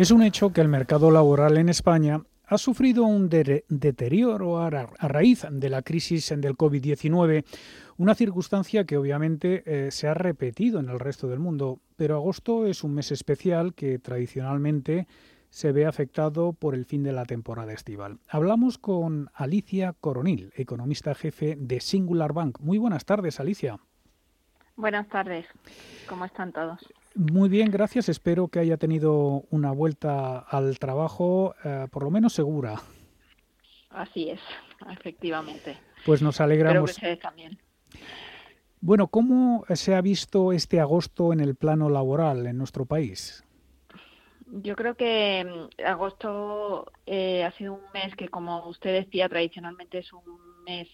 Es un hecho que el mercado laboral en España ha sufrido un deterioro a, raíz de la crisis del COVID-19, una circunstancia que obviamente eh, se ha repetido en el resto del mundo, pero agosto es un mes especial que tradicionalmente se ve afectado por el fin de la temporada estival. Hablamos con Alicia Coronil, economista jefe de Singular Bank. Muy buenas tardes, Alicia. Buenas tardes. ¿Cómo están todos? Muy bien, gracias. Espero que haya tenido una vuelta al trabajo, eh, por lo menos segura. Así es, efectivamente. Pues nos alegramos. Espero que también. Bueno, ¿cómo se ha visto este agosto en el plano laboral en nuestro país? Yo creo que mm, agosto eh, ha sido un mes que, como usted decía, tradicionalmente es un mes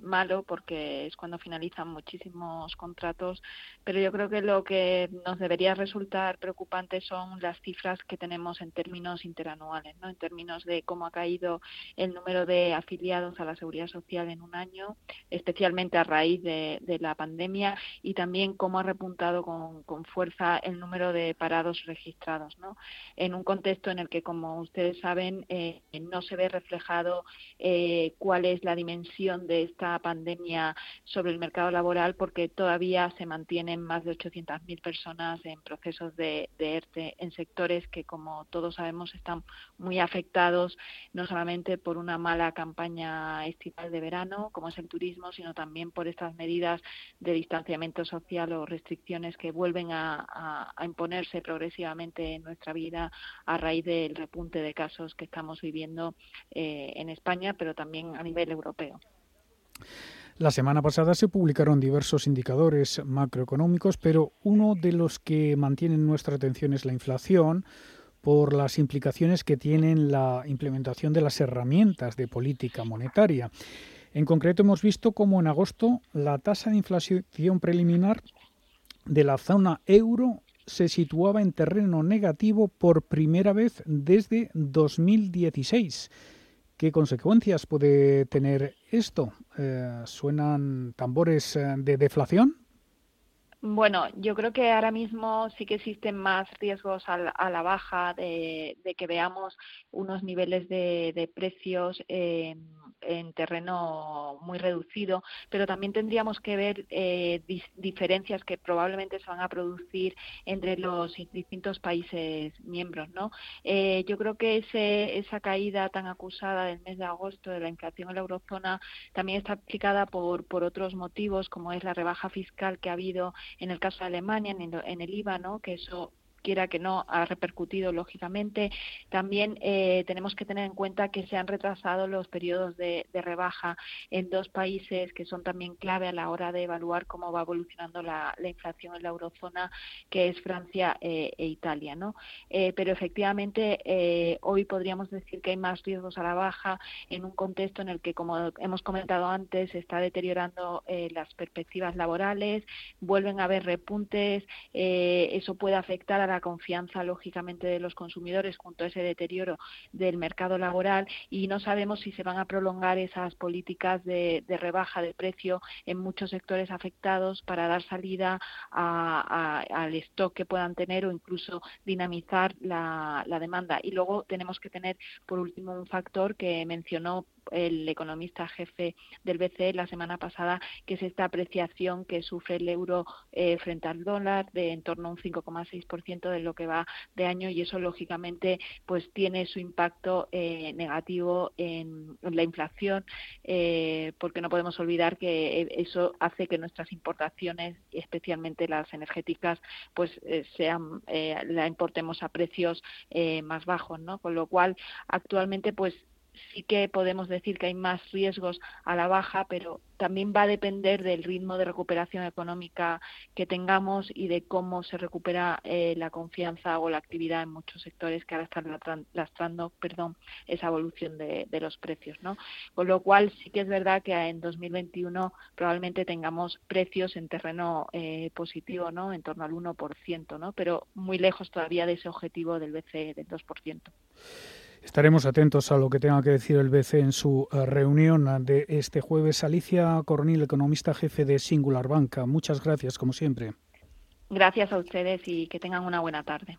malo porque es cuando finalizan muchísimos contratos, pero yo creo que lo que nos debería resultar preocupante son las cifras que tenemos en términos interanuales, ¿no? en términos de cómo ha caído el número de afiliados a la seguridad social en un año, especialmente a raíz de, la pandemia, y también cómo ha repuntado con, con, fuerza el número de parados registrados, ¿no? en un contexto en el que, como ustedes saben, eh, no se ve reflejado eh, cuál es la dimensión de esta pandemia sobre el mercado laboral porque todavía se mantienen más de 800.000 personas en procesos de, ERTE en sectores que, como todos sabemos, están muy afectados no solamente por una mala campaña estival de verano, como es el turismo, sino también por estas medidas de distanciamiento social o restricciones que vuelven a, imponerse progresivamente en nuestra vida a raíz del repunte de casos que estamos viviendo eh, en España, pero también a nivel europeo. La semana pasada se publicaron diversos indicadores macroeconómicos, pero uno de los que mantienen nuestra atención es la inflación por las implicaciones que tiene la implementación de las herramientas de política monetaria. En concreto, hemos visto cómo en agosto la tasa de inflación preliminar de la zona euro se situaba en terreno negativo por primera vez desde 2016 ¿Qué consecuencias puede tener esto? Eh, ¿Suenan tambores eh, de deflación? Bueno, yo creo que ahora mismo sí que existen más riesgos a la, baja de, que veamos unos niveles de, precios eh, en terreno muy reducido, pero también tendríamos que ver eh, diferencias que probablemente se van a producir entre los distintos países miembros. ¿no? Eh, yo creo que ese, esa caída tan acusada del mes de agosto de la inflación en la eurozona también está explicada por, por otros motivos, como es la rebaja fiscal que ha habido en el caso de Alemania, en el, en el IVA, ¿no? que eso quiera que no, ha repercutido lógicamente. También eh, tenemos que tener en cuenta que se han retrasado los periodos de, rebaja en dos países que son también clave a la hora de evaluar cómo va evolucionando la, inflación en la eurozona, que es Francia eh, e Italia. ¿no? Eh, pero efectivamente, hoy podríamos decir que hay más riesgos a la baja en un contexto en el que, como hemos comentado antes, se está deteriorando las perspectivas laborales, vuelven a haber repuntes, eso puede afectar a la confianza, lógicamente, de los consumidores junto a ese deterioro del mercado laboral y no sabemos si se van a prolongar esas políticas de, rebaja de precio en muchos sectores afectados para dar salida al stock que puedan tener o incluso dinamizar la, la demanda. Y luego tenemos que tener, por último, un factor que mencionó el economista jefe del BCE la semana pasada, que es esta apreciación que sufre el euro eh, frente al dólar de en torno a un 5,6% de lo que va de año y eso lógicamente pues tiene su impacto eh, negativo en, la inflación eh, porque no podemos olvidar que eso hace que nuestras importaciones, especialmente las energéticas, pues sean la importemos a precios más bajos, ¿no? Con lo cual actualmente pues sí que podemos decir que hay más riesgos a la baja, pero también va a depender del ritmo de recuperación económica que tengamos y de cómo se recupera eh, la confianza o la actividad en muchos sectores que ahora están lastrando perdón, esa evolución de, los precios. ¿no? Con lo cual sí que es verdad que en 2021 probablemente tengamos precios en terreno eh, positivo, ¿no? en torno al 1%, ¿no? pero muy lejos todavía de ese objetivo del BCE del 2%. Estaremos atentos a lo que tenga que decir el BCE en su eh, reunión de este jueves. Alicia Coronil, economista jefe de Singular Banca. Muchas gracias, como siempre. Gracias a ustedes y que tengan una buena tarde.